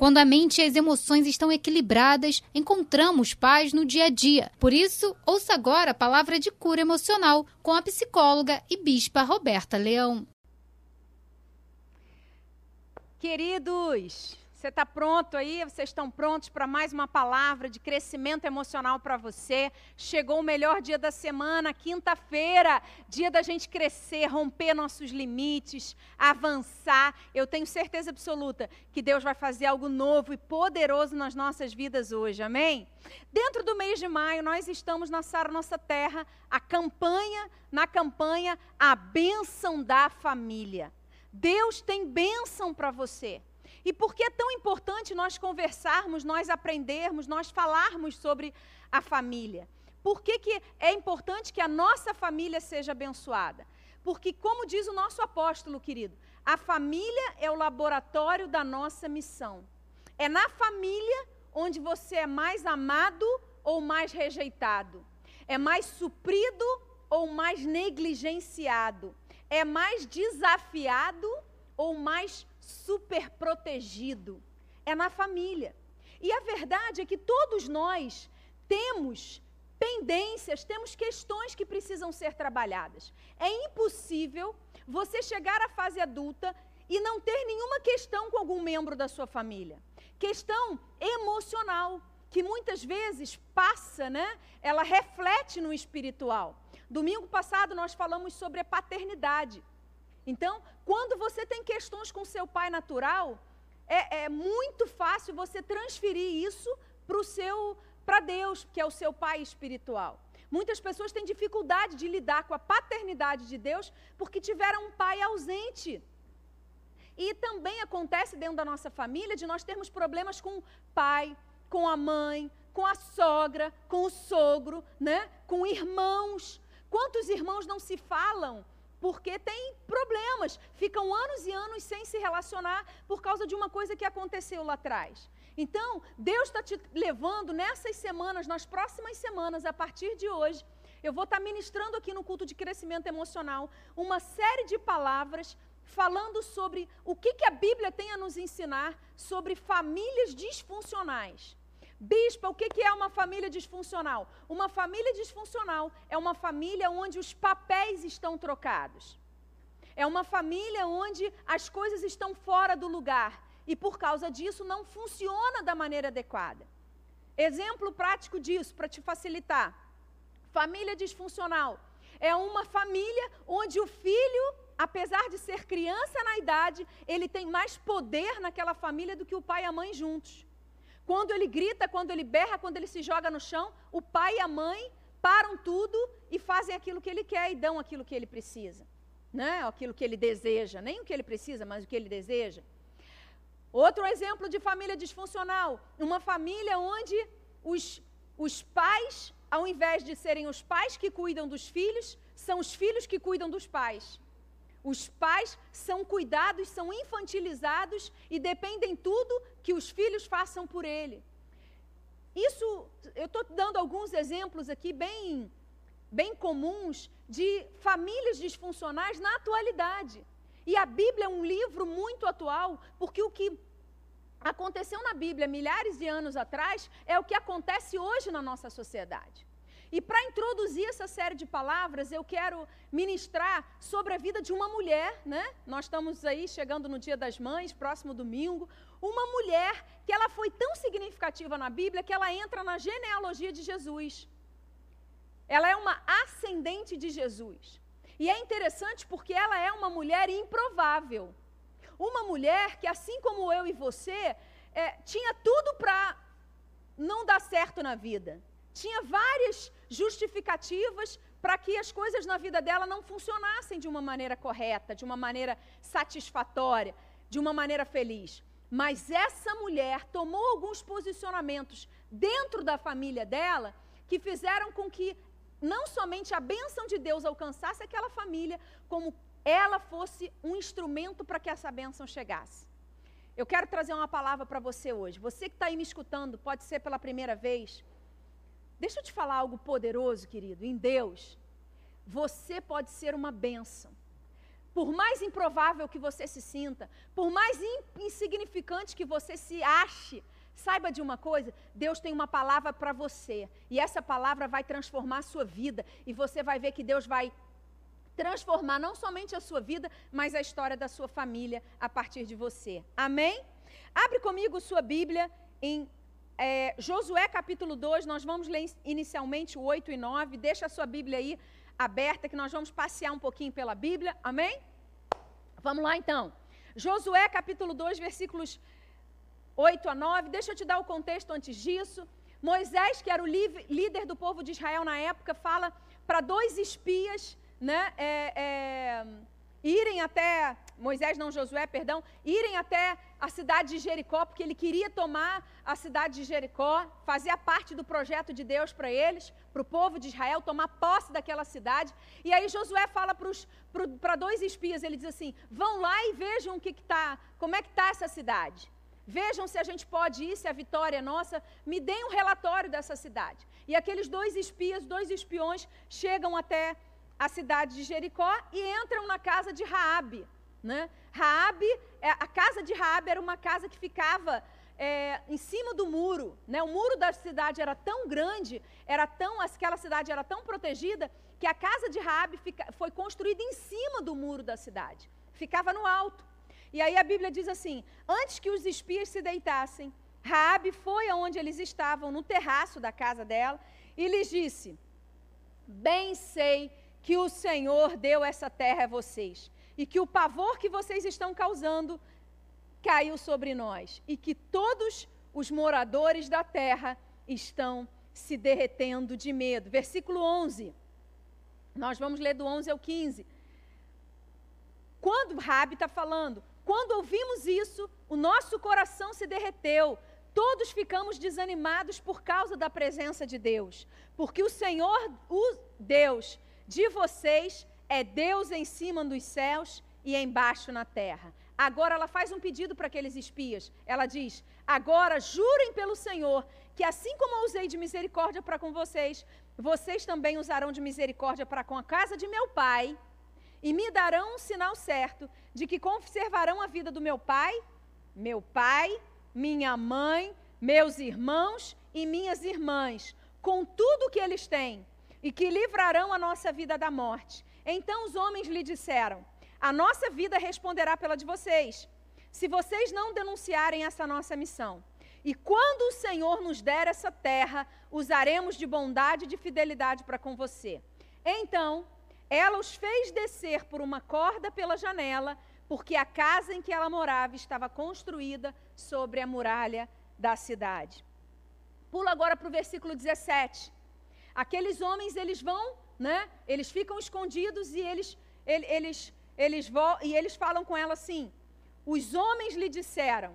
Quando a mente e as emoções estão equilibradas, encontramos paz no dia a dia. Por isso, ouça agora a palavra de cura emocional com a psicóloga e bispa Roberta Leão. Queridos, você está pronto aí? Vocês estão prontos para mais uma palavra de crescimento emocional para você? Chegou o melhor dia da semana, quinta-feira, dia da gente crescer, romper nossos limites, avançar. Eu tenho certeza absoluta que Deus vai fazer algo novo e poderoso nas nossas vidas hoje, amém? Dentro do mês de maio, nós estamos na Sara Nossa Terra, a campanha, na campanha, a bênção da família. Deus tem bênção para você. E por que é tão importante nós conversarmos, nós aprendermos, nós falarmos sobre a família? Por que, que é importante que a nossa família seja abençoada? Porque, como diz o nosso apóstolo querido, a família é o laboratório da nossa missão. É na família onde você é mais amado ou mais rejeitado, é mais suprido ou mais negligenciado, é mais desafiado ou mais super protegido. É na família. E a verdade é que todos nós temos pendências, temos questões que precisam ser trabalhadas. É impossível você chegar à fase adulta e não ter nenhuma questão com algum membro da sua família. Questão emocional, que muitas vezes passa, né? Ela reflete no espiritual. Domingo passado nós falamos sobre a paternidade. Então, quando você tem questões com seu pai natural, é, é muito fácil você transferir isso para o seu para Deus, que é o seu pai espiritual. Muitas pessoas têm dificuldade de lidar com a paternidade de Deus porque tiveram um pai ausente. E também acontece dentro da nossa família de nós termos problemas com o pai, com a mãe, com a sogra, com o sogro, né? com irmãos. Quantos irmãos não se falam porque tem problemas, ficam anos e anos sem se relacionar por causa de uma coisa que aconteceu lá atrás. Então, Deus está te levando nessas semanas, nas próximas semanas, a partir de hoje, eu vou estar ministrando aqui no culto de crescimento emocional uma série de palavras falando sobre o que, que a Bíblia tem a nos ensinar sobre famílias disfuncionais. Bispa, o que é uma família disfuncional? Uma família disfuncional é uma família onde os papéis estão trocados. É uma família onde as coisas estão fora do lugar e por causa disso não funciona da maneira adequada. Exemplo prático disso, para te facilitar. Família disfuncional é uma família onde o filho, apesar de ser criança na idade, ele tem mais poder naquela família do que o pai e a mãe juntos. Quando ele grita, quando ele berra, quando ele se joga no chão, o pai e a mãe param tudo e fazem aquilo que ele quer e dão aquilo que ele precisa. Né? Aquilo que ele deseja, nem o que ele precisa, mas o que ele deseja. Outro exemplo de família disfuncional, uma família onde os, os pais, ao invés de serem os pais que cuidam dos filhos, são os filhos que cuidam dos pais. Os pais são cuidados, são infantilizados e dependem tudo que os filhos façam por ele. Isso, eu estou dando alguns exemplos aqui bem, bem comuns de famílias disfuncionais na atualidade. E a Bíblia é um livro muito atual, porque o que aconteceu na Bíblia milhares de anos atrás é o que acontece hoje na nossa sociedade. E para introduzir essa série de palavras, eu quero ministrar sobre a vida de uma mulher, né? Nós estamos aí chegando no Dia das Mães, próximo domingo. Uma mulher que ela foi tão significativa na Bíblia que ela entra na genealogia de Jesus. Ela é uma ascendente de Jesus. E é interessante porque ela é uma mulher improvável. Uma mulher que, assim como eu e você, é, tinha tudo para não dar certo na vida tinha várias justificativas para que as coisas na vida dela não funcionassem de uma maneira correta, de uma maneira satisfatória, de uma maneira feliz. Mas essa mulher tomou alguns posicionamentos dentro da família dela que fizeram com que não somente a bênção de Deus alcançasse aquela família, como ela fosse um instrumento para que essa bênção chegasse. Eu quero trazer uma palavra para você hoje. Você que está aí me escutando, pode ser pela primeira vez. Deixa eu te falar algo poderoso, querido. Em Deus, você pode ser uma bênção. por mais improvável que você se sinta, por mais insignificante que você se ache, saiba de uma coisa: Deus tem uma palavra para você, e essa palavra vai transformar a sua vida, e você vai ver que Deus vai transformar não somente a sua vida, mas a história da sua família a partir de você. Amém? Abre comigo sua Bíblia em é, Josué capítulo 2, nós vamos ler inicialmente o 8 e 9. Deixa a sua Bíblia aí aberta, que nós vamos passear um pouquinho pela Bíblia. Amém? Vamos lá então. Josué capítulo 2, versículos 8 a 9. Deixa eu te dar o contexto antes disso. Moisés, que era o líder do povo de Israel na época, fala para dois espias, né? É, é, irem até, Moisés não Josué, perdão, irem até a cidade de Jericó, porque ele queria tomar a cidade de Jericó, fazia parte do projeto de Deus para eles, para o povo de Israel, tomar posse daquela cidade. E aí Josué fala para dois espias, ele diz assim, vão lá e vejam o que está, como é que está essa cidade. Vejam se a gente pode ir, se a vitória é nossa, me deem um relatório dessa cidade. E aqueles dois espias, dois espiões, chegam até a cidade de Jericó e entram na casa de Raabe. Né? Raabe, é, a casa de Raabe era uma casa que ficava é, em cima do muro. Né? O muro da cidade era tão grande, era tão, aquela cidade era tão protegida, que a casa de Raabe fica, foi construída em cima do muro da cidade. Ficava no alto. E aí a Bíblia diz assim: antes que os espias se deitassem, Raabe foi aonde eles estavam, no terraço da casa dela, e lhes disse: Bem sei que o Senhor deu essa terra a vocês e que o pavor que vocês estão causando caiu sobre nós e que todos os moradores da terra estão se derretendo de medo. Versículo 11. Nós vamos ler do 11 ao 15. Quando Rabi está falando, quando ouvimos isso, o nosso coração se derreteu. Todos ficamos desanimados por causa da presença de Deus, porque o Senhor, o Deus, de vocês é Deus em cima dos céus e embaixo na terra. Agora ela faz um pedido para aqueles espias. Ela diz: Agora jurem pelo Senhor que assim como eu usei de misericórdia para com vocês, vocês também usarão de misericórdia para com a casa de meu pai, e me darão um sinal certo de que conservarão a vida do meu pai, meu pai, minha mãe, meus irmãos e minhas irmãs, com tudo o que eles têm, e que livrarão a nossa vida da morte. Então os homens lhe disseram: A nossa vida responderá pela de vocês, se vocês não denunciarem essa nossa missão. E quando o Senhor nos der essa terra, usaremos de bondade e de fidelidade para com você. Então, ela os fez descer por uma corda pela janela, porque a casa em que ela morava estava construída sobre a muralha da cidade. Pula agora para o versículo 17. Aqueles homens, eles vão, né? Eles ficam escondidos e eles, eles, eles, vão, e eles falam com ela assim: Os homens lhe disseram: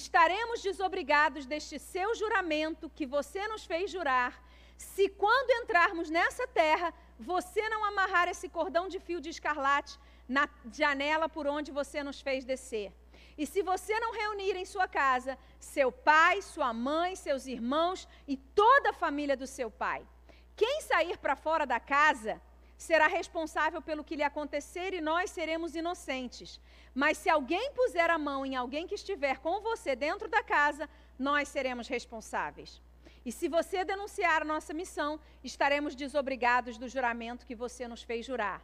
Estaremos desobrigados deste seu juramento que você nos fez jurar, se quando entrarmos nessa terra, você não amarrar esse cordão de fio de escarlate na janela por onde você nos fez descer. E se você não reunir em sua casa seu pai, sua mãe, seus irmãos e toda a família do seu pai. Quem sair para fora da casa será responsável pelo que lhe acontecer e nós seremos inocentes. Mas se alguém puser a mão em alguém que estiver com você dentro da casa, nós seremos responsáveis. E se você denunciar a nossa missão, estaremos desobrigados do juramento que você nos fez jurar.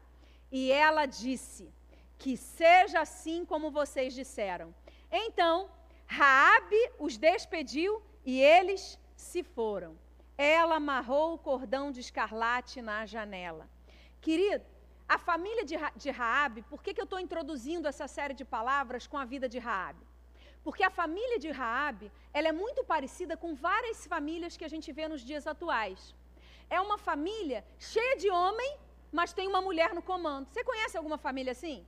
E ela disse: Que seja assim como vocês disseram. Então, Raabe os despediu e eles se foram ela amarrou o cordão de escarlate na janela. Querido, a família de, de Raabe, por que, que eu estou introduzindo essa série de palavras com a vida de Raabe? Porque a família de Raabe, ela é muito parecida com várias famílias que a gente vê nos dias atuais. É uma família cheia de homem, mas tem uma mulher no comando. Você conhece alguma família assim?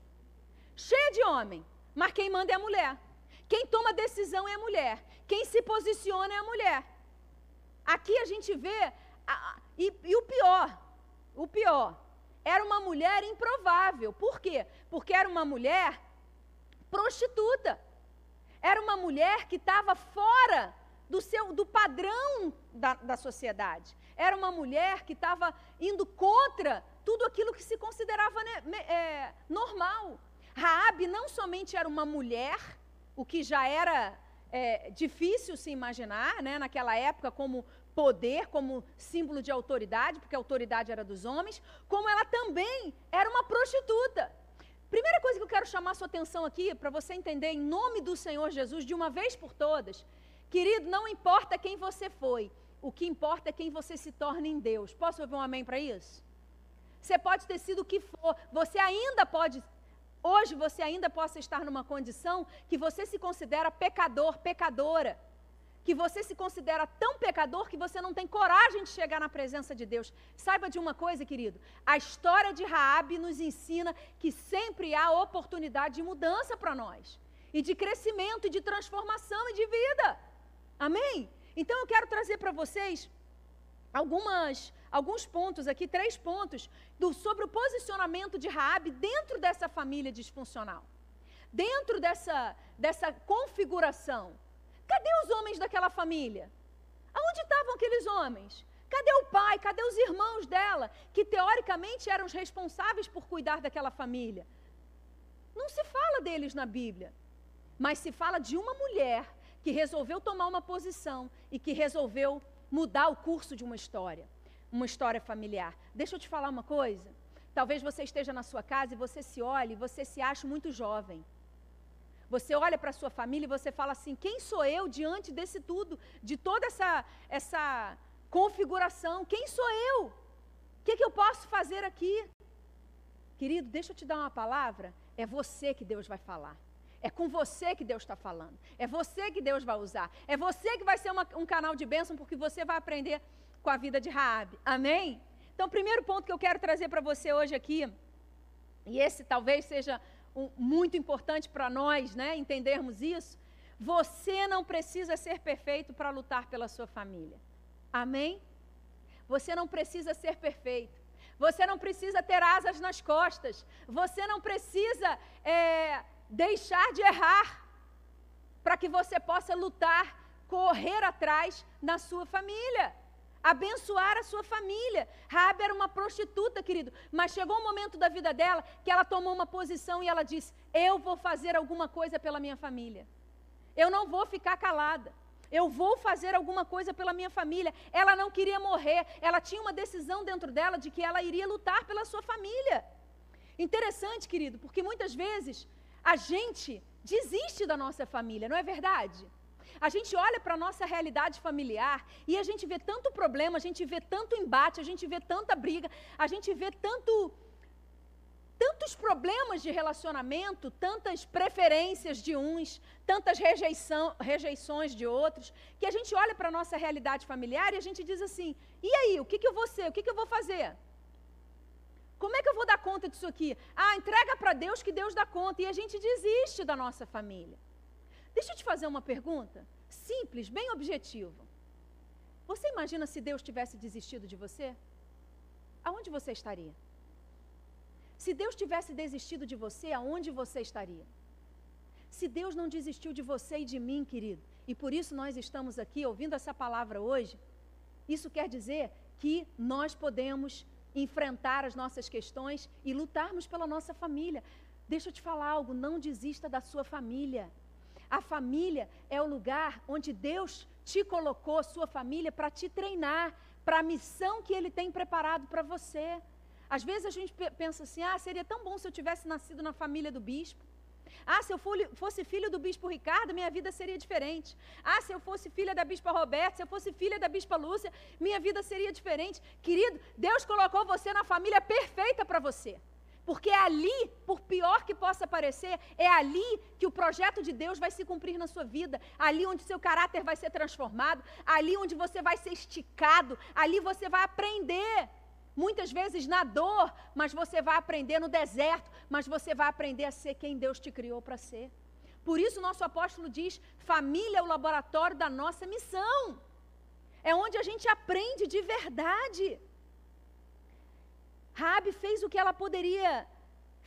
Cheia de homem, mas quem manda é a mulher. Quem toma decisão é a mulher. Quem se posiciona é a mulher. Aqui a gente vê, a, e, e o pior, o pior, era uma mulher improvável. Por quê? Porque era uma mulher prostituta. Era uma mulher que estava fora do, seu, do padrão da, da sociedade. Era uma mulher que estava indo contra tudo aquilo que se considerava né, é, normal. Raabe não somente era uma mulher, o que já era é, difícil se imaginar, né, naquela época, como poder, como símbolo de autoridade, porque a autoridade era dos homens, como ela também era uma prostituta. Primeira coisa que eu quero chamar sua atenção aqui, para você entender em nome do Senhor Jesus, de uma vez por todas, querido, não importa quem você foi, o que importa é quem você se torna em Deus. Posso ouvir um amém para isso? Você pode ter sido o que for, você ainda pode hoje você ainda possa estar numa condição que você se considera pecador, pecadora, que você se considera tão pecador que você não tem coragem de chegar na presença de Deus. Saiba de uma coisa, querido, a história de Raabe nos ensina que sempre há oportunidade de mudança para nós, e de crescimento, e de transformação e de vida. Amém? Então eu quero trazer para vocês algumas, alguns pontos aqui, três pontos, do, sobre o posicionamento de Raabe dentro dessa família disfuncional. Dentro dessa, dessa configuração. Cadê os homens daquela família? Aonde estavam aqueles homens? Cadê o pai? Cadê os irmãos dela, que teoricamente eram os responsáveis por cuidar daquela família? Não se fala deles na Bíblia, mas se fala de uma mulher que resolveu tomar uma posição e que resolveu mudar o curso de uma história, uma história familiar. Deixa eu te falar uma coisa. Talvez você esteja na sua casa e você se olhe você se acha muito jovem. Você olha para a sua família e você fala assim: quem sou eu diante desse tudo, de toda essa, essa configuração? Quem sou eu? O que, que eu posso fazer aqui? Querido, deixa eu te dar uma palavra. É você que Deus vai falar. É com você que Deus está falando. É você que Deus vai usar. É você que vai ser uma, um canal de bênção, porque você vai aprender com a vida de Raabe. Amém? Então, primeiro ponto que eu quero trazer para você hoje aqui, e esse talvez seja um, muito importante para nós, né, entendermos isso. Você não precisa ser perfeito para lutar pela sua família. Amém? Você não precisa ser perfeito. Você não precisa ter asas nas costas. Você não precisa é, deixar de errar para que você possa lutar, correr atrás na sua família, abençoar a sua família. Rabi era uma prostituta, querido, mas chegou um momento da vida dela que ela tomou uma posição e ela disse: Eu vou fazer alguma coisa pela minha família. Eu não vou ficar calada. Eu vou fazer alguma coisa pela minha família. Ela não queria morrer. Ela tinha uma decisão dentro dela de que ela iria lutar pela sua família. Interessante, querido, porque muitas vezes a gente desiste da nossa família, não é verdade? A gente olha para a nossa realidade familiar e a gente vê tanto problema, a gente vê tanto embate, a gente vê tanta briga, a gente vê tanto tantos problemas de relacionamento, tantas preferências de uns, tantas rejeição, rejeições de outros, que a gente olha para a nossa realidade familiar e a gente diz assim: e aí, o que, que eu vou ser? O que, que eu vou fazer? Como é que eu vou dar conta disso aqui? Ah, entrega para Deus que Deus dá conta. E a gente desiste da nossa família. Deixa eu te fazer uma pergunta simples, bem objetiva. Você imagina se Deus tivesse desistido de você? Aonde você estaria? Se Deus tivesse desistido de você, aonde você estaria? Se Deus não desistiu de você e de mim, querido, e por isso nós estamos aqui ouvindo essa palavra hoje, isso quer dizer que nós podemos enfrentar as nossas questões e lutarmos pela nossa família. Deixa eu te falar algo, não desista da sua família. A família é o lugar onde Deus te colocou, sua família, para te treinar, para a missão que Ele tem preparado para você. Às vezes a gente pensa assim: ah, seria tão bom se eu tivesse nascido na família do bispo. Ah, se eu fosse filho do bispo Ricardo, minha vida seria diferente. Ah, se eu fosse filha da bispa Roberta, se eu fosse filha da bispa Lúcia, minha vida seria diferente. Querido, Deus colocou você na família perfeita para você. Porque é ali, por pior que possa parecer, é ali que o projeto de Deus vai se cumprir na sua vida, ali onde seu caráter vai ser transformado, ali onde você vai ser esticado, ali você vai aprender muitas vezes na dor, mas você vai aprender no deserto, mas você vai aprender a ser quem Deus te criou para ser. Por isso, nosso apóstolo diz: família é o laboratório da nossa missão. É onde a gente aprende de verdade. Rabi fez o que ela poderia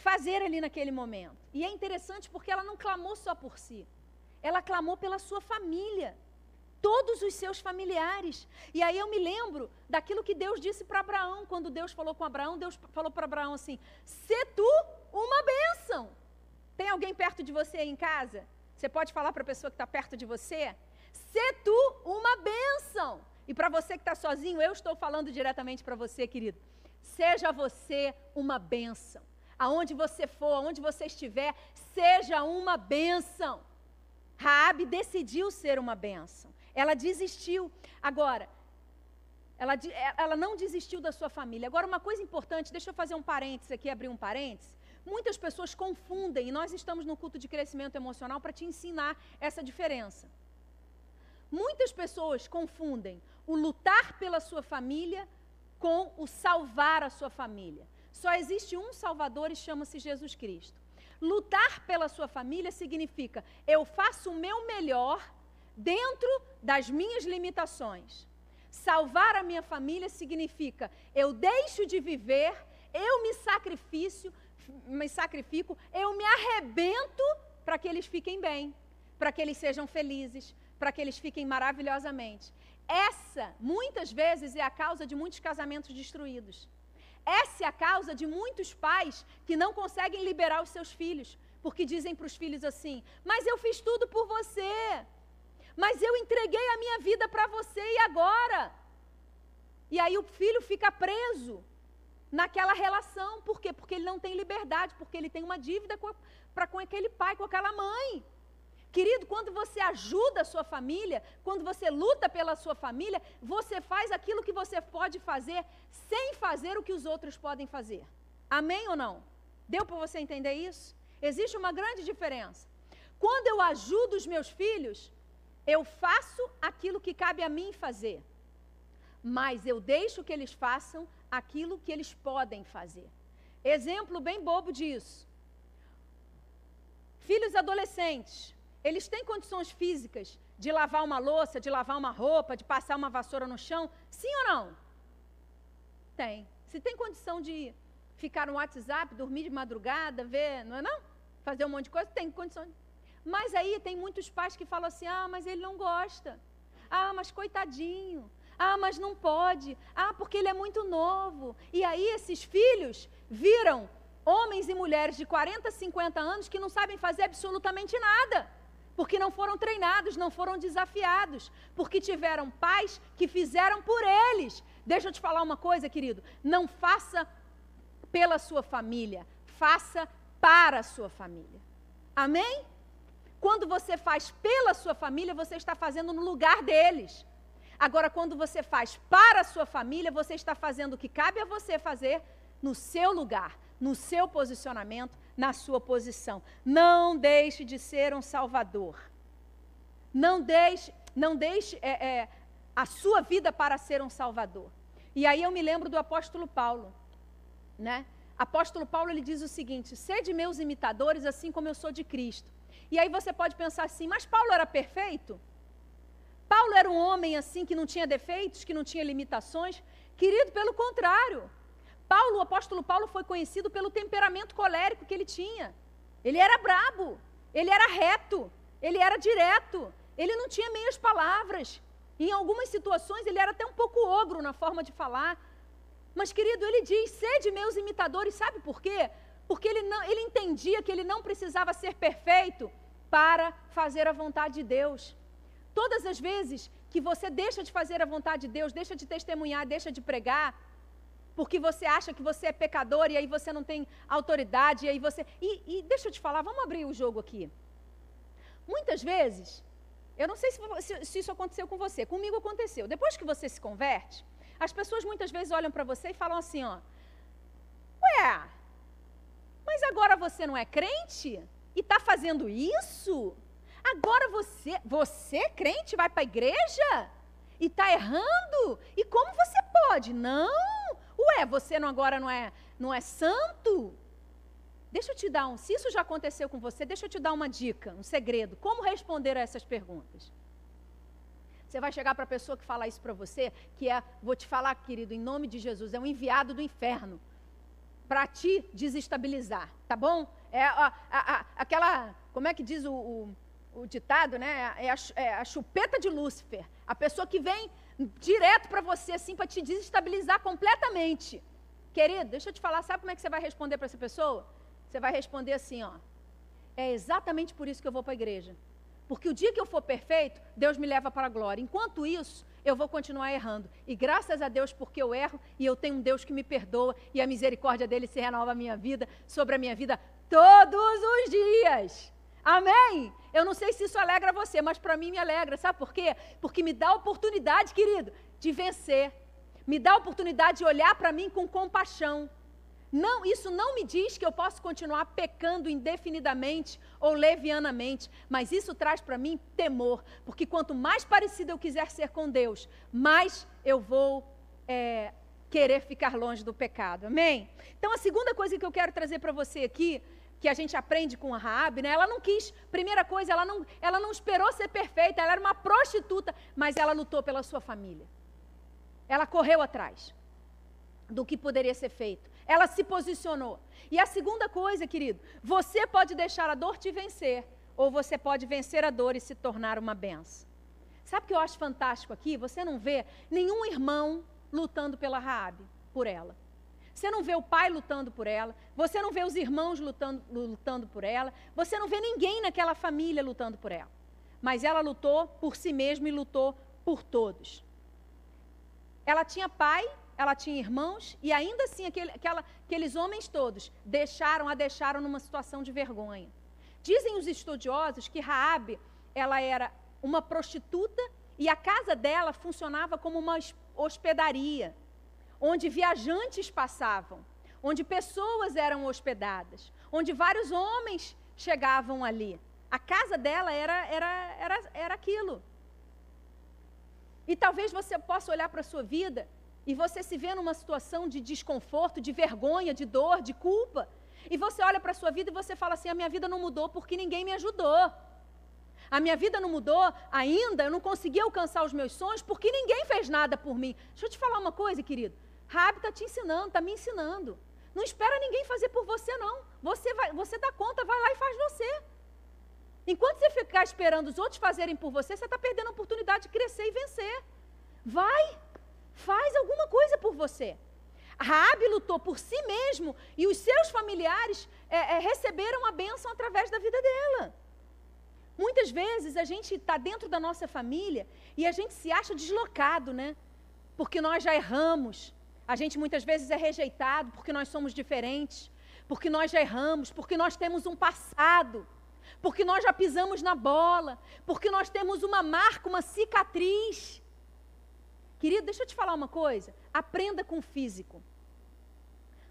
fazer ali naquele momento. E é interessante porque ela não clamou só por si, ela clamou pela sua família todos os seus familiares. E aí eu me lembro daquilo que Deus disse para Abraão, quando Deus falou com Abraão, Deus falou para Abraão assim: "Se tu uma bênção". Tem alguém perto de você aí em casa? Você pode falar para a pessoa que está perto de você? Ser tu uma bênção. E para você que está sozinho, eu estou falando diretamente para você, querido. Seja você uma bênção. Aonde você for, aonde você estiver, seja uma bênção. Raabe decidiu ser uma bênção. Ela desistiu. Agora, ela, ela não desistiu da sua família. Agora, uma coisa importante, deixa eu fazer um parênteses aqui, abrir um parênteses. Muitas pessoas confundem, e nós estamos no culto de crescimento emocional para te ensinar essa diferença. Muitas pessoas confundem o lutar pela sua família com o salvar a sua família. Só existe um Salvador e chama-se Jesus Cristo. Lutar pela sua família significa eu faço o meu melhor dentro das minhas limitações. Salvar a minha família significa eu deixo de viver, eu me sacrifício, me sacrifico, eu me arrebento para que eles fiquem bem, para que eles sejam felizes, para que eles fiquem maravilhosamente. Essa, muitas vezes, é a causa de muitos casamentos destruídos. Essa é a causa de muitos pais que não conseguem liberar os seus filhos, porque dizem para os filhos assim: Mas eu fiz tudo por você, mas eu entreguei a minha vida para você e agora? E aí o filho fica preso naquela relação. Por quê? Porque ele não tem liberdade, porque ele tem uma dívida para com aquele pai, com aquela mãe. Querido, quando você ajuda a sua família, quando você luta pela sua família, você faz aquilo que você pode fazer sem fazer o que os outros podem fazer. Amém ou não? Deu para você entender isso? Existe uma grande diferença. Quando eu ajudo os meus filhos, eu faço aquilo que cabe a mim fazer. Mas eu deixo que eles façam aquilo que eles podem fazer. Exemplo bem bobo disso. Filhos adolescentes, eles têm condições físicas de lavar uma louça, de lavar uma roupa, de passar uma vassoura no chão? Sim ou não? Tem. Se tem condição de ficar no WhatsApp, dormir de madrugada, ver, não é não? Fazer um monte de coisa, tem condição. Mas aí tem muitos pais que falam assim: ah, mas ele não gosta. Ah, mas coitadinho. Ah, mas não pode. Ah, porque ele é muito novo. E aí esses filhos viram homens e mulheres de 40, 50 anos que não sabem fazer absolutamente nada porque não foram treinados, não foram desafiados, porque tiveram pais que fizeram por eles. Deixa eu te falar uma coisa, querido: não faça pela sua família, faça para a sua família. Amém? Quando você faz pela sua família, você está fazendo no lugar deles. Agora, quando você faz para a sua família, você está fazendo o que cabe a você fazer no seu lugar, no seu posicionamento, na sua posição. Não deixe de ser um salvador. Não deixe, não deixe é, é, a sua vida para ser um salvador. E aí eu me lembro do apóstolo Paulo, né? Apóstolo Paulo ele diz o seguinte: "Sede meus imitadores, assim como eu sou de Cristo". E aí você pode pensar assim: "Mas Paulo era perfeito?" Paulo era um homem assim que não tinha defeitos, que não tinha limitações? Querido, pelo contrário. Paulo, o apóstolo Paulo foi conhecido pelo temperamento colérico que ele tinha. Ele era brabo, ele era reto, ele era direto, ele não tinha meias palavras. Em algumas situações ele era até um pouco ogro na forma de falar. Mas, querido, ele diz: sede meus imitadores, sabe por quê? Porque ele, não, ele entendia que ele não precisava ser perfeito para fazer a vontade de Deus. Todas as vezes que você deixa de fazer a vontade de Deus, deixa de testemunhar, deixa de pregar, porque você acha que você é pecador e aí você não tem autoridade, e aí você. E, e deixa eu te falar, vamos abrir o jogo aqui. Muitas vezes, eu não sei se, se, se isso aconteceu com você, comigo aconteceu. Depois que você se converte, as pessoas muitas vezes olham para você e falam assim: ó, ué, mas agora você não é crente? E está fazendo isso? Agora você, você é crente, vai para a igreja? E está errando? E como você pode? Não! Ué, você não, agora não é, não é santo? Deixa eu te dar um, se isso já aconteceu com você, deixa eu te dar uma dica, um segredo. Como responder a essas perguntas? Você vai chegar para a pessoa que fala isso para você, que é, vou te falar, querido, em nome de Jesus, é um enviado do inferno para te desestabilizar, tá bom? É a, a, aquela, como é que diz o, o, o ditado, né? É é a chupeta de Lúcifer. A pessoa que vem direto para você, assim, para te desestabilizar completamente. Querido, deixa eu te falar, sabe como é que você vai responder para essa pessoa? Você vai responder assim, ó. é exatamente por isso que eu vou para a igreja. Porque o dia que eu for perfeito, Deus me leva para a glória. Enquanto isso, eu vou continuar errando. E graças a Deus, porque eu erro e eu tenho um Deus que me perdoa e a misericórdia dele se renova a minha vida, sobre a minha vida todos os dias. Amém? Eu não sei se isso alegra você, mas para mim me alegra. Sabe por quê? Porque me dá a oportunidade, querido, de vencer. Me dá a oportunidade de olhar para mim com compaixão. Não, isso não me diz que eu posso continuar pecando indefinidamente ou levianamente, mas isso traz para mim temor, porque quanto mais parecido eu quiser ser com Deus, mais eu vou é, querer ficar longe do pecado. Amém? Então a segunda coisa que eu quero trazer para você aqui que a gente aprende com a Raab, né? Ela não quis, primeira coisa, ela não, ela não esperou ser perfeita, ela era uma prostituta, mas ela lutou pela sua família. Ela correu atrás do que poderia ser feito. Ela se posicionou. E a segunda coisa, querido, você pode deixar a dor te vencer, ou você pode vencer a dor e se tornar uma benção. Sabe o que eu acho fantástico aqui? Você não vê nenhum irmão lutando pela Raabe, por ela. Você não vê o pai lutando por ela, você não vê os irmãos lutando, lutando por ela, você não vê ninguém naquela família lutando por ela. Mas ela lutou por si mesma e lutou por todos. Ela tinha pai, ela tinha irmãos, e ainda assim aquele, aquela, aqueles homens todos deixaram, a deixaram numa situação de vergonha. Dizem os estudiosos que Raabe, ela era uma prostituta e a casa dela funcionava como uma hospedaria onde viajantes passavam, onde pessoas eram hospedadas, onde vários homens chegavam ali. A casa dela era, era, era, era aquilo. E talvez você possa olhar para a sua vida e você se vê numa situação de desconforto, de vergonha, de dor, de culpa. E você olha para a sua vida e você fala assim: a minha vida não mudou porque ninguém me ajudou. A minha vida não mudou ainda, eu não consegui alcançar os meus sonhos porque ninguém fez nada por mim. Deixa eu te falar uma coisa, querido. Rabi está te ensinando, está me ensinando. Não espera ninguém fazer por você, não. Você, vai, você dá conta, vai lá e faz você. Enquanto você ficar esperando os outros fazerem por você, você está perdendo a oportunidade de crescer e vencer. Vai, faz alguma coisa por você. Raabe lutou por si mesmo e os seus familiares é, é, receberam a bênção através da vida dela. Muitas vezes a gente está dentro da nossa família e a gente se acha deslocado, né? Porque nós já erramos, a gente muitas vezes é rejeitado porque nós somos diferentes, porque nós já erramos, porque nós temos um passado, porque nós já pisamos na bola, porque nós temos uma marca, uma cicatriz. Querido, deixa eu te falar uma coisa. Aprenda com o físico.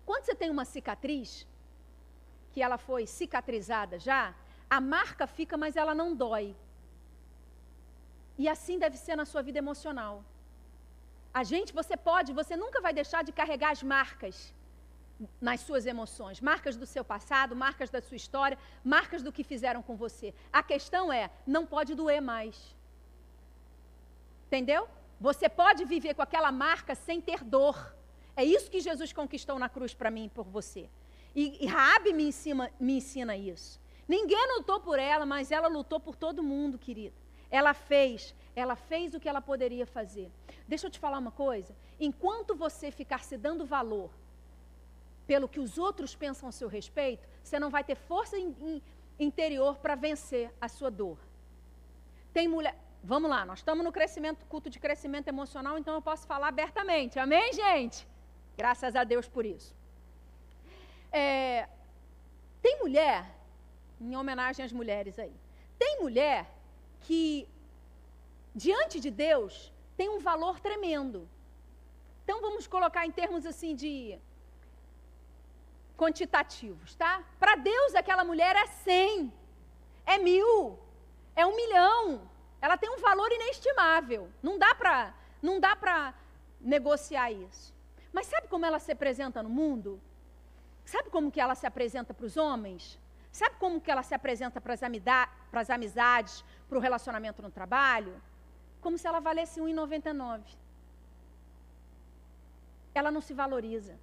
Quando você tem uma cicatriz, que ela foi cicatrizada já, a marca fica, mas ela não dói. E assim deve ser na sua vida emocional. A gente, você pode, você nunca vai deixar de carregar as marcas nas suas emoções, marcas do seu passado, marcas da sua história, marcas do que fizeram com você. A questão é, não pode doer mais. Entendeu? Você pode viver com aquela marca sem ter dor. É isso que Jesus conquistou na cruz para mim e por você. E, e me ensina, me ensina isso. Ninguém lutou por ela, mas ela lutou por todo mundo, querido. Ela fez, ela fez o que ela poderia fazer. Deixa eu te falar uma coisa: enquanto você ficar se dando valor pelo que os outros pensam a seu respeito, você não vai ter força in, in, interior para vencer a sua dor. Tem mulher. Vamos lá, nós estamos no crescimento, culto de crescimento emocional, então eu posso falar abertamente. Amém, gente? Graças a Deus por isso. É, tem mulher, em homenagem às mulheres aí, tem mulher que diante de Deus, tem um valor tremendo. Então vamos colocar em termos assim de quantitativos, tá? Para Deus aquela mulher é 100, é mil, é um milhão. Ela tem um valor inestimável. Não dá para, não dá para negociar isso. Mas sabe como ela se apresenta no mundo? Sabe como que ela se apresenta para os homens? Sabe como que ela se apresenta para as amizades, para o relacionamento no trabalho? Como se ela valesse 1,99. Ela não se valoriza.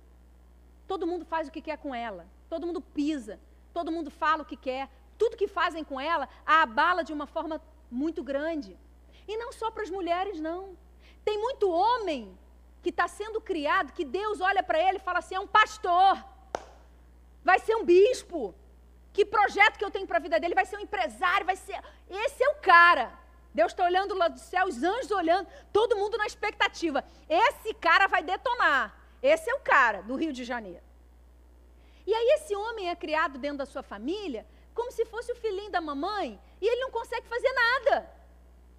Todo mundo faz o que quer com ela. Todo mundo pisa. Todo mundo fala o que quer. Tudo que fazem com ela a abala de uma forma muito grande. E não só para as mulheres, não. Tem muito homem que está sendo criado, que Deus olha para ele e fala assim: é um pastor, vai ser um bispo, que projeto que eu tenho para a vida dele, vai ser um empresário, vai ser. Esse é o cara. Deus está olhando lá do céu, os anjos olhando, todo mundo na expectativa. Esse cara vai detonar. Esse é o cara do Rio de Janeiro. E aí esse homem é criado dentro da sua família como se fosse o filhinho da mamãe e ele não consegue fazer nada.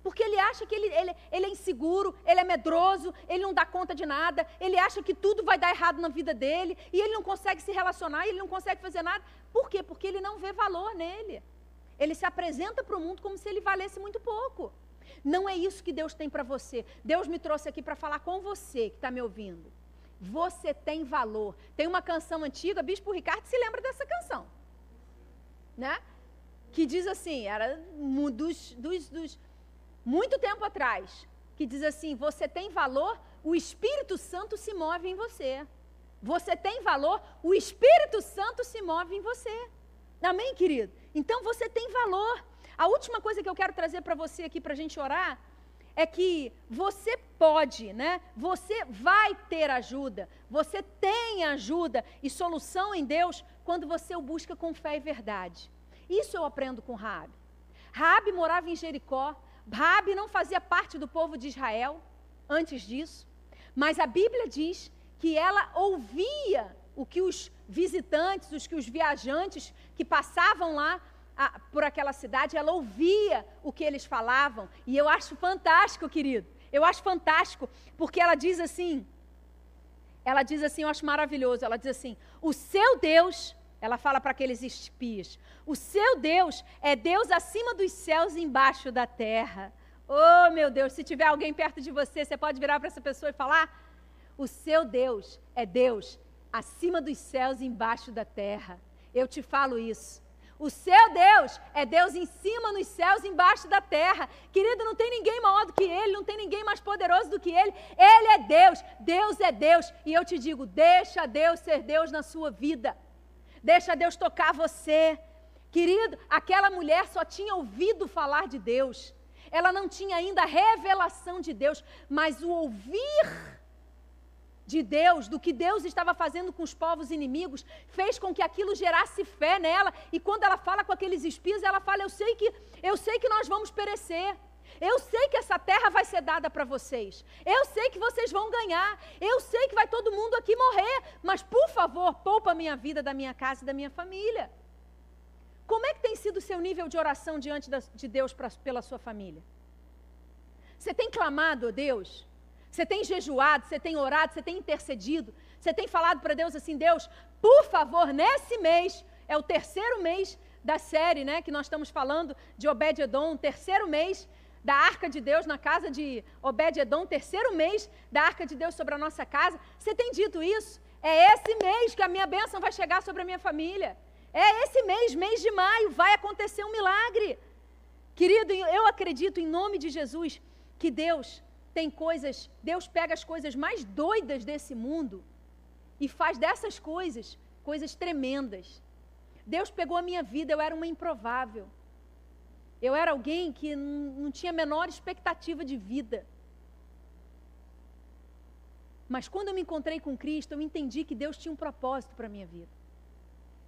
Porque ele acha que ele, ele, ele é inseguro, ele é medroso, ele não dá conta de nada, ele acha que tudo vai dar errado na vida dele, e ele não consegue se relacionar, ele não consegue fazer nada. Por quê? Porque ele não vê valor nele. Ele se apresenta para o mundo como se ele valesse muito pouco. Não é isso que Deus tem para você. Deus me trouxe aqui para falar com você que está me ouvindo. Você tem valor. Tem uma canção antiga, Bispo Ricardo se lembra dessa canção, né? Que diz assim, era dos, dos, dos muito tempo atrás, que diz assim: você tem valor, o Espírito Santo se move em você. Você tem valor, o Espírito Santo se move em você. Amém, querido? Então você tem valor. A última coisa que eu quero trazer para você aqui para a gente orar é que você pode, né? Você vai ter ajuda. Você tem ajuda e solução em Deus quando você o busca com fé e verdade. Isso eu aprendo com Rabi. Rabi morava em Jericó. Rabi não fazia parte do povo de Israel antes disso, mas a Bíblia diz que ela ouvia o que os visitantes, os que os viajantes que passavam lá a, por aquela cidade, ela ouvia o que eles falavam. E eu acho fantástico, querido. Eu acho fantástico, porque ela diz assim, ela diz assim, eu acho maravilhoso. Ela diz assim: "O seu Deus, ela fala para aqueles espias, o seu Deus é Deus acima dos céus e embaixo da terra. Oh, meu Deus, se tiver alguém perto de você, você pode virar para essa pessoa e falar: O seu Deus é Deus acima dos céus e embaixo da terra. Eu te falo isso. O seu Deus é Deus em cima nos céus embaixo da terra. Querido, não tem ninguém maior do que Ele, não tem ninguém mais poderoso do que Ele. Ele é Deus, Deus é Deus. E eu te digo: deixa Deus ser Deus na sua vida. Deixa Deus tocar você. Querido, aquela mulher só tinha ouvido falar de Deus. Ela não tinha ainda a revelação de Deus, mas o ouvir de Deus, do que Deus estava fazendo com os povos inimigos, fez com que aquilo gerasse fé nela. E quando ela fala com aqueles espias, ela fala: "Eu sei que eu sei que nós vamos perecer. Eu sei que essa terra vai ser dada para vocês. Eu sei que vocês vão ganhar. Eu sei que vai todo mundo aqui morrer, mas por favor, poupa a minha vida da minha casa e da minha família." Como é que tem sido o seu nível de oração diante de Deus pra, pela sua família? Você tem clamado a Deus? Você tem jejuado, você tem orado, você tem intercedido, você tem falado para Deus assim: Deus, por favor, nesse mês, é o terceiro mês da série, né, que nós estamos falando de Obed-Edom, terceiro mês da arca de Deus na casa de Obed-Edom, terceiro mês da arca de Deus sobre a nossa casa. Você tem dito isso? É esse mês que a minha bênção vai chegar sobre a minha família. É esse mês, mês de maio, vai acontecer um milagre. Querido, eu acredito em nome de Jesus que Deus tem coisas, Deus pega as coisas mais doidas desse mundo e faz dessas coisas coisas tremendas. Deus pegou a minha vida, eu era uma improvável. Eu era alguém que não tinha a menor expectativa de vida. Mas quando eu me encontrei com Cristo, eu entendi que Deus tinha um propósito para a minha vida.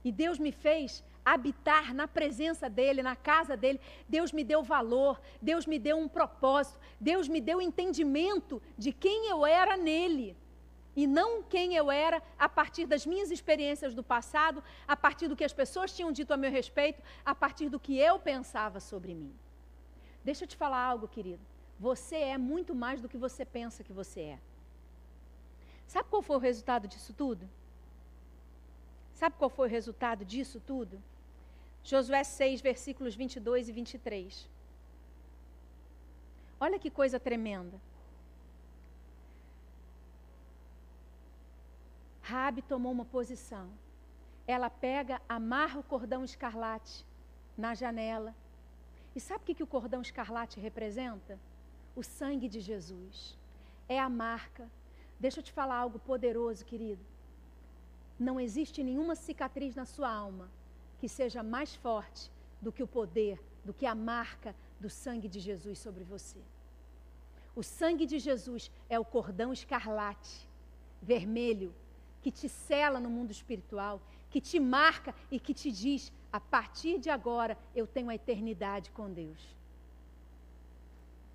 E Deus me fez habitar na presença dEle, na casa dEle. Deus me deu valor, Deus me deu um propósito, Deus me deu entendimento de quem eu era nele. E não quem eu era a partir das minhas experiências do passado, a partir do que as pessoas tinham dito a meu respeito, a partir do que eu pensava sobre mim. Deixa eu te falar algo, querido. Você é muito mais do que você pensa que você é. Sabe qual foi o resultado disso tudo? Sabe qual foi o resultado disso tudo? Josué 6, versículos 22 e 23. Olha que coisa tremenda. Rabi tomou uma posição. Ela pega, amarra o cordão escarlate na janela. E sabe o que, que o cordão escarlate representa? O sangue de Jesus. É a marca. Deixa eu te falar algo poderoso, querido. Não existe nenhuma cicatriz na sua alma que seja mais forte do que o poder, do que a marca do sangue de Jesus sobre você. O sangue de Jesus é o cordão escarlate, vermelho, que te cela no mundo espiritual, que te marca e que te diz: a partir de agora eu tenho a eternidade com Deus.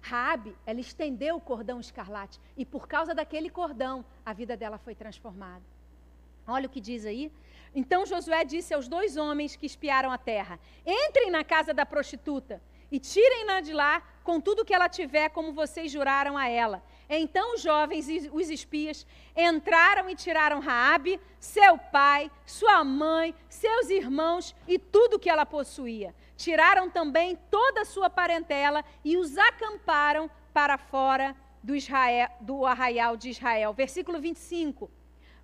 Raabe, ela estendeu o cordão escarlate e por causa daquele cordão, a vida dela foi transformada. Olha o que diz aí. Então Josué disse aos dois homens que espiaram a terra: Entrem na casa da prostituta e tirem-na de lá com tudo que ela tiver, como vocês juraram a ela. Então os jovens os espias entraram e tiraram Raabe, seu pai, sua mãe, seus irmãos e tudo que ela possuía. Tiraram também toda a sua parentela e os acamparam para fora do, Israel, do arraial de Israel. Versículo 25.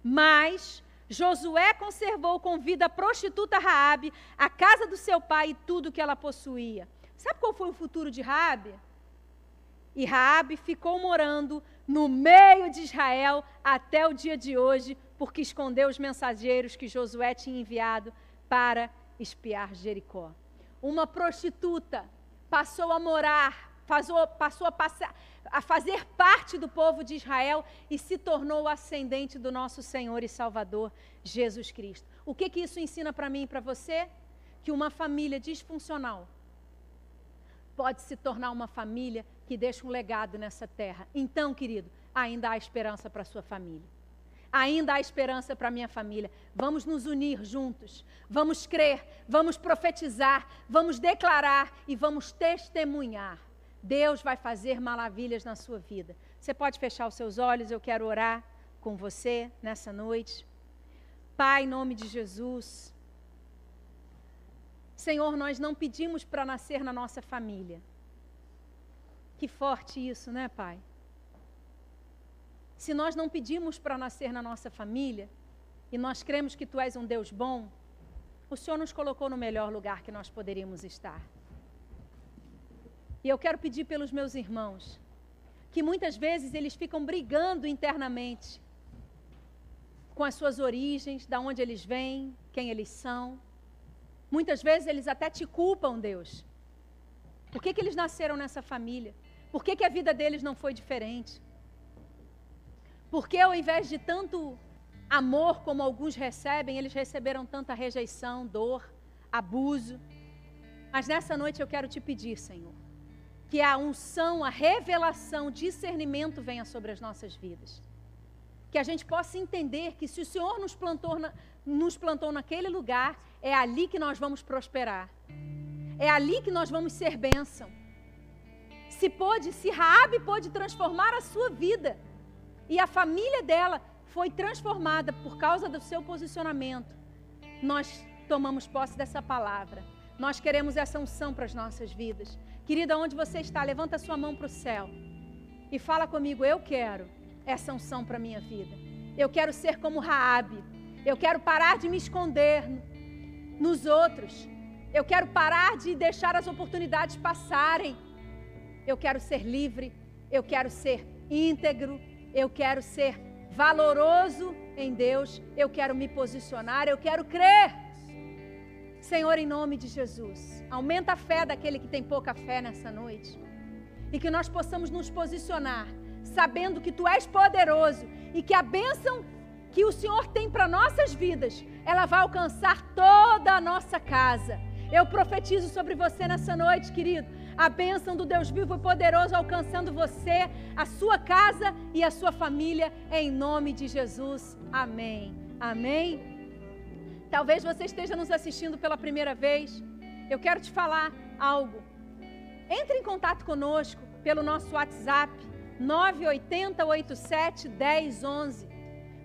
Mas Josué conservou com vida a prostituta Raabe, a casa do seu pai e tudo que ela possuía. Sabe qual foi o futuro de Raabe? E Raabe ficou morando no meio de Israel até o dia de hoje, porque escondeu os mensageiros que Josué tinha enviado para espiar Jericó. Uma prostituta passou a morar, passou, passou a, passar, a fazer parte do povo de Israel e se tornou o ascendente do nosso Senhor e Salvador Jesus Cristo. O que, que isso ensina para mim e para você? Que uma família disfuncional pode se tornar uma família que deixa um legado nessa terra. Então, querido, ainda há esperança para sua família. Ainda há esperança para minha família. Vamos nos unir juntos. Vamos crer, vamos profetizar, vamos declarar e vamos testemunhar. Deus vai fazer maravilhas na sua vida. Você pode fechar os seus olhos, eu quero orar com você nessa noite. Pai, em nome de Jesus. Senhor, nós não pedimos para nascer na nossa família. Que forte isso, né, Pai? Se nós não pedimos para nascer na nossa família, e nós cremos que Tu és um Deus bom, o Senhor nos colocou no melhor lugar que nós poderíamos estar. E eu quero pedir pelos meus irmãos, que muitas vezes eles ficam brigando internamente com as suas origens, da onde eles vêm, quem eles são. Muitas vezes eles até te culpam, Deus. Por que, que eles nasceram nessa família? Por que, que a vida deles não foi diferente? Por que ao invés de tanto amor como alguns recebem, eles receberam tanta rejeição, dor, abuso? Mas nessa noite eu quero te pedir, Senhor, que a unção, a revelação, discernimento venha sobre as nossas vidas. Que a gente possa entender que se o Senhor nos plantou, na, nos plantou naquele lugar, é ali que nós vamos prosperar. É ali que nós vamos ser bênção. Se pôde, se Raabe pôde transformar a sua vida e a família dela foi transformada por causa do seu posicionamento, nós tomamos posse dessa palavra. Nós queremos essa unção para as nossas vidas. Querida, onde você está, levanta sua mão para o céu e fala comigo: Eu quero essa unção para a minha vida. Eu quero ser como Raabe. Eu quero parar de me esconder nos outros. Eu quero parar de deixar as oportunidades passarem. Eu quero ser livre. Eu quero ser íntegro. Eu quero ser valoroso em Deus. Eu quero me posicionar. Eu quero crer. Senhor, em nome de Jesus, aumenta a fé daquele que tem pouca fé nessa noite. E que nós possamos nos posicionar, sabendo que Tu és poderoso e que a bênção que o Senhor tem para nossas vidas, ela vai alcançar toda a nossa casa. Eu profetizo sobre você nessa noite, querido, a bênção do Deus vivo e poderoso alcançando você, a sua casa e a sua família, em nome de Jesus. Amém. Amém. Talvez você esteja nos assistindo pela primeira vez. Eu quero te falar algo. Entre em contato conosco pelo nosso WhatsApp 980 87 1011.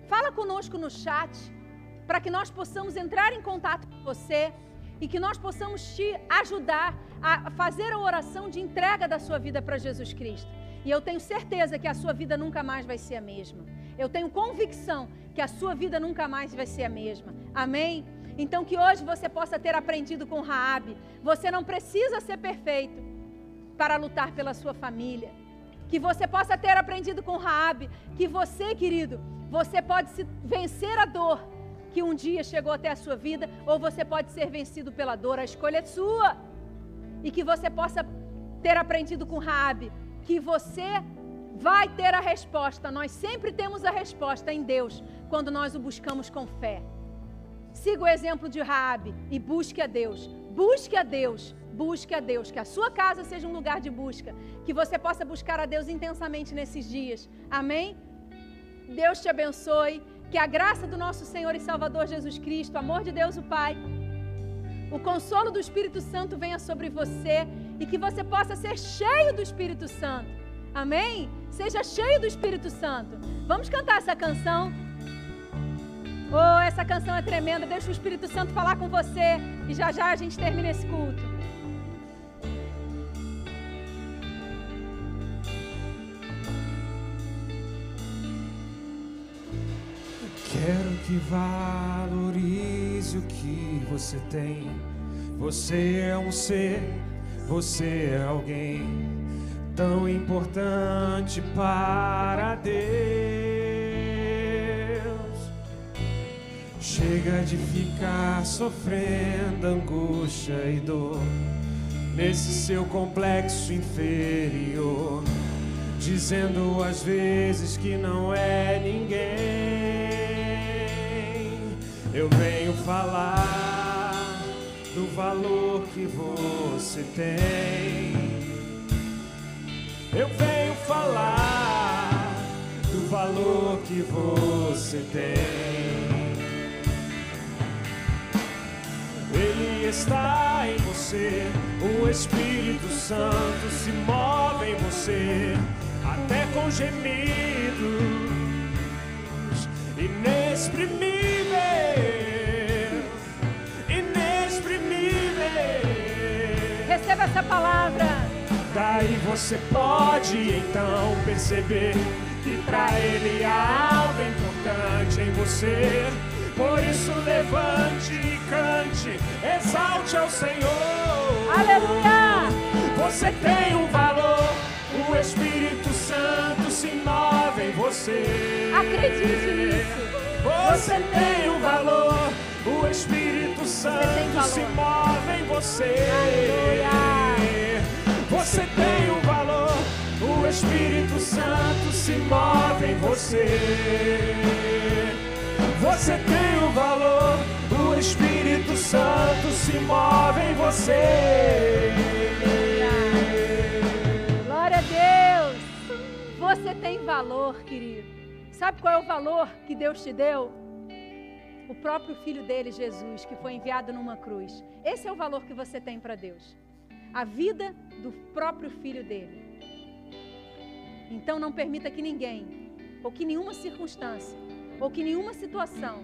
Fala conosco no chat para que nós possamos entrar em contato com você e que nós possamos te ajudar a fazer a oração de entrega da sua vida para Jesus Cristo. E eu tenho certeza que a sua vida nunca mais vai ser a mesma. Eu tenho convicção que a sua vida nunca mais vai ser a mesma. Amém? Então que hoje você possa ter aprendido com Raabe. Você não precisa ser perfeito para lutar pela sua família. Que você possa ter aprendido com Raabe que você, querido, você pode se vencer a dor que um dia chegou até a sua vida, ou você pode ser vencido pela dor, a escolha é sua. E que você possa ter aprendido com Raabe que você vai ter a resposta. Nós sempre temos a resposta em Deus quando nós o buscamos com fé. Siga o exemplo de Raabe e busque a Deus. Busque a Deus. Busque a Deus, que a sua casa seja um lugar de busca, que você possa buscar a Deus intensamente nesses dias. Amém? Deus te abençoe, que a graça do nosso Senhor e Salvador Jesus Cristo, o amor de Deus o Pai, o consolo do Espírito Santo venha sobre você e que você possa ser cheio do Espírito Santo. Amém? Seja cheio do Espírito Santo. Vamos cantar essa canção. Oh, essa canção é tremenda. Deixa o Espírito Santo falar com você. E já já a gente termina esse culto. Quero que valorize o que você tem. Você é um ser, você é alguém tão importante para Deus. Chega de ficar sofrendo angústia e dor nesse seu complexo inferior, dizendo às vezes que não é ninguém. Eu venho falar do valor que você tem. Eu venho falar do valor que você tem. Ele está em você, o Espírito Santo se move em você, até com gemidos inexprimíveis, inexprimíveis. Receba essa palavra. Daí você pode então perceber que para Ele há algo importante em você. Por isso levante e cante, exalte ao Senhor. Aleluia! Você tem um valor, o Espírito Santo se move em você. Acredite nisso. Você tem um valor, o Espírito Santo se move em você. Aleluia. Você tem um valor, o Espírito Santo se move em você. Você tem um valor, o Espírito Santo se move em você. Glória a Deus. Você tem valor, querido. Sabe qual é o valor que Deus te deu? O próprio filho dele, Jesus, que foi enviado numa cruz. Esse é o valor que você tem para Deus. A vida do próprio filho dele. Então não permita que ninguém, ou que nenhuma circunstância, ou que nenhuma situação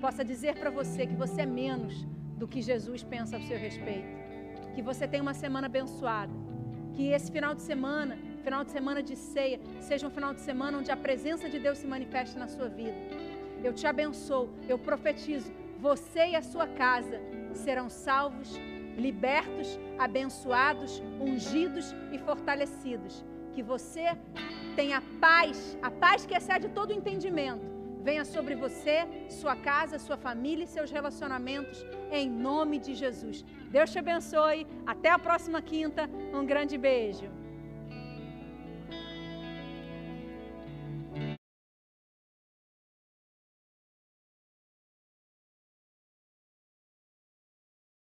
possa dizer para você que você é menos do que Jesus pensa a seu respeito. Que você tenha uma semana abençoada. Que esse final de semana, final de semana de ceia, seja um final de semana onde a presença de Deus se manifeste na sua vida. Eu te abençoo, eu profetizo, você e a sua casa serão salvos, libertos, abençoados, ungidos e fortalecidos. Que você tenha paz, a paz que excede todo entendimento. Venha sobre você, sua casa, sua família e seus relacionamentos, em nome de Jesus. Deus te abençoe. Até a próxima quinta. Um grande beijo.